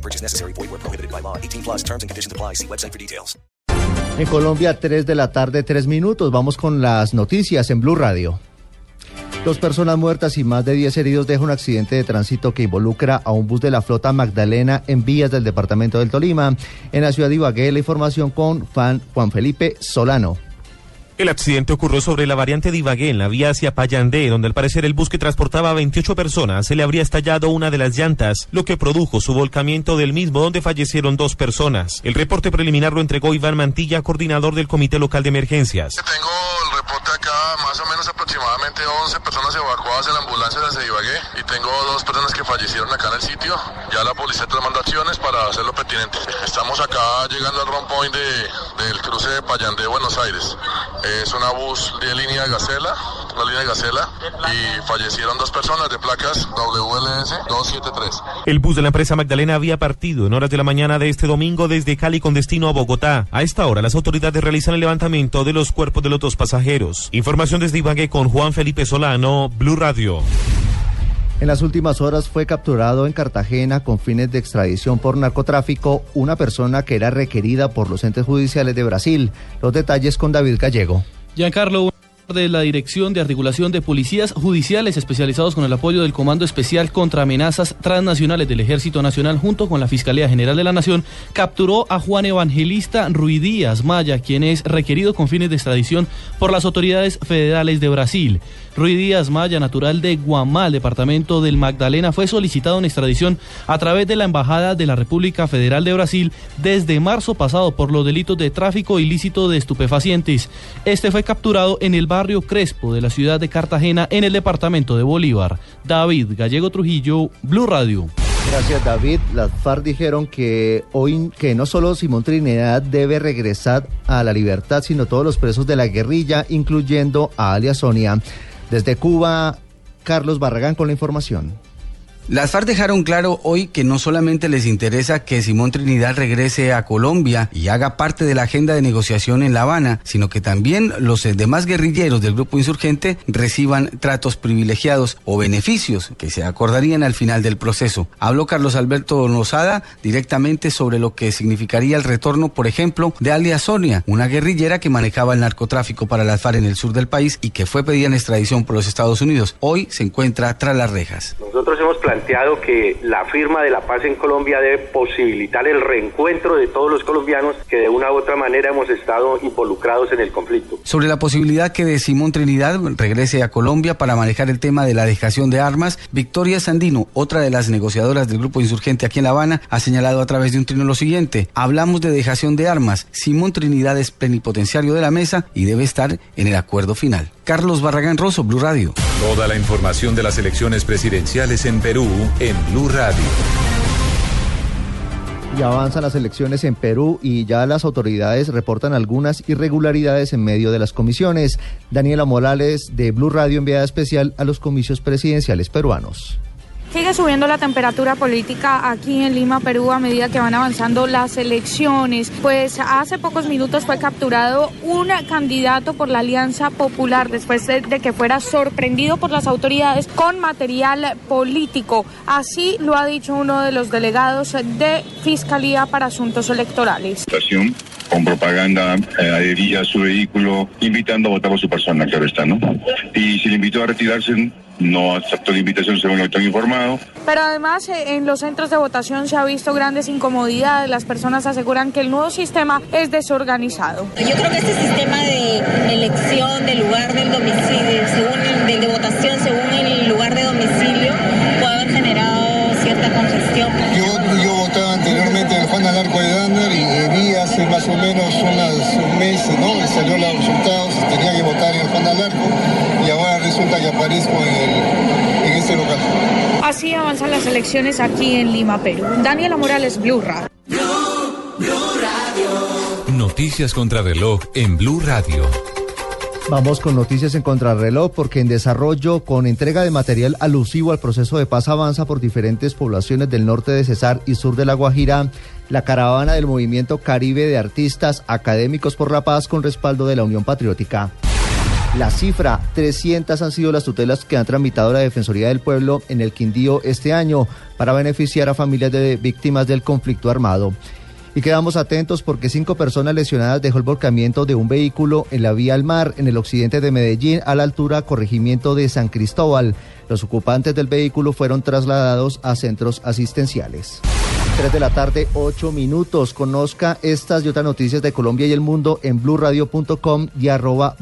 No purchase necessary. Void where prohibited by law. 18 plus terms and conditions apply. See website for details. En Colombia, 3 de la tarde, 3 minutos. Vamos con las noticias en Blue Radio. Dos personas muertas y más de 10 heridos deja un accidente de tránsito que involucra a un bus de la flota Magdalena en vías del departamento del Tolima. En la ciudad de Ibagué, la información con Juan Felipe Solano. El accidente ocurrió sobre la variante de Ibagué, en la vía hacia Payandé, donde al parecer el bus que transportaba a 28 personas se le habría estallado una de las llantas, lo que produjo su volcamiento del mismo, donde fallecieron dos personas. El reporte preliminar lo entregó Iván Mantilla, coordinador del Comité Local de Emergencias. Tengo el reporte acá, más o menos aproximadamente 11 personas evacuadas en la ambulancia desde Ibagué y tengo dos personas que fallecieron acá en el sitio. Ya la policía tomando acciones para hacer lo pertinente. Estamos acá llegando al rompoint de, del cruce de Payandé, Buenos Aires. Es una bus de línea Gacela, una línea Gacela, y fallecieron dos personas de placas WLS 273. El bus de la empresa Magdalena había partido en horas de la mañana de este domingo desde Cali con destino a Bogotá. A esta hora las autoridades realizan el levantamiento de los cuerpos de los dos pasajeros. Información desde Ibagué con Juan Felipe Solano, Blue Radio. En las últimas horas fue capturado en Cartagena con fines de extradición por narcotráfico una persona que era requerida por los entes judiciales de Brasil. Los detalles con David Gallego. De la Dirección de Articulación de Policías Judiciales especializados con el apoyo del Comando Especial contra Amenazas Transnacionales del Ejército Nacional junto con la Fiscalía General de la Nación capturó a Juan Evangelista Ruidías Maya, quien es requerido con fines de extradición por las autoridades federales de Brasil. Ruiz Díaz Maya, natural de Guamal, departamento del Magdalena, fue solicitado en extradición a través de la Embajada de la República Federal de Brasil desde marzo pasado por los delitos de tráfico ilícito de estupefacientes. Este fue capturado en el barrio Crespo de la ciudad de Cartagena, en el departamento de Bolívar. David Gallego Trujillo, Blue Radio. Gracias David. Las FARC dijeron que hoy que no solo Simón Trinidad debe regresar a la libertad, sino todos los presos de la guerrilla, incluyendo a alias Sonia. Desde Cuba, Carlos Barragán con la información. Las FARC dejaron claro hoy que no solamente les interesa que Simón Trinidad regrese a Colombia y haga parte de la agenda de negociación en La Habana, sino que también los demás guerrilleros del grupo insurgente reciban tratos privilegiados o beneficios que se acordarían al final del proceso. Habló Carlos Alberto Lozada directamente sobre lo que significaría el retorno, por ejemplo, de Alia Sonia, una guerrillera que manejaba el narcotráfico para las FARC en el sur del país y que fue pedida en extradición por los Estados Unidos. Hoy se encuentra tras las rejas. Planteado que la firma de la paz en Colombia debe posibilitar el reencuentro de todos los colombianos que de una u otra manera hemos estado involucrados en el conflicto. Sobre la posibilidad que de Simón Trinidad regrese a Colombia para manejar el tema de la dejación de armas, Victoria Sandino, otra de las negociadoras del grupo insurgente aquí en La Habana, ha señalado a través de un trino lo siguiente. Hablamos de dejación de armas. Simón Trinidad es plenipotenciario de la mesa y debe estar en el acuerdo final. Carlos Barragán Rosso, Blue Radio. Toda la información de las elecciones presidenciales en Perú en Blue Radio. Y avanzan las elecciones en Perú y ya las autoridades reportan algunas irregularidades en medio de las comisiones. Daniela Morales de Blue Radio enviada especial a los comicios presidenciales peruanos. Sigue subiendo la temperatura política aquí en Lima, Perú, a medida que van avanzando las elecciones. Pues hace pocos minutos fue capturado un candidato por la Alianza Popular después de, que fuera sorprendido por las autoridades con material político. Así lo ha dicho uno de los delegados de Fiscalía para Asuntos Electorales con propaganda eh, adhería a su vehículo, invitando a votar por su persona, claro está, ¿no? Y si le invitó a retirarse, no aceptó la invitación según lo que han informado. Pero además eh, en los centros de votación se ha visto grandes incomodidades. Las personas aseguran que el nuevo sistema es desorganizado. Yo creo que este sistema de elección del lugar del domicilio, según el, de votación según el lugar de domicilio, puede haber generado cierta congestión. Yo, yo votaba anteriormente en el Juan Alarco de Dander y vi hace más o menos unas, un mes, ¿no? Salió los resultados, tenía que votar en el Juan Alarco resulta que aparezco en, el, en este local. Así avanzan las elecciones aquí en Lima, Perú. Daniela Morales, Blue Radio. Blue, Blue Radio. Noticias contra reloj en Blue Radio. Vamos con noticias en contrarreloj porque en desarrollo con entrega de material alusivo al proceso de paz avanza por diferentes poblaciones del norte de Cesar y sur de La Guajira la caravana del movimiento Caribe de Artistas Académicos por la Paz con respaldo de la Unión Patriótica. La cifra, 300 han sido las tutelas que han tramitado la Defensoría del Pueblo en el Quindío este año para beneficiar a familias de víctimas del conflicto armado. Y quedamos atentos porque cinco personas lesionadas dejó el volcamiento de un vehículo en la vía al mar en el occidente de Medellín a la altura corregimiento de San Cristóbal. Los ocupantes del vehículo fueron trasladados a centros asistenciales. 3 de la tarde, 8 minutos. Conozca estas y otras noticias de Colombia y el mundo en blurradio.com y arroba.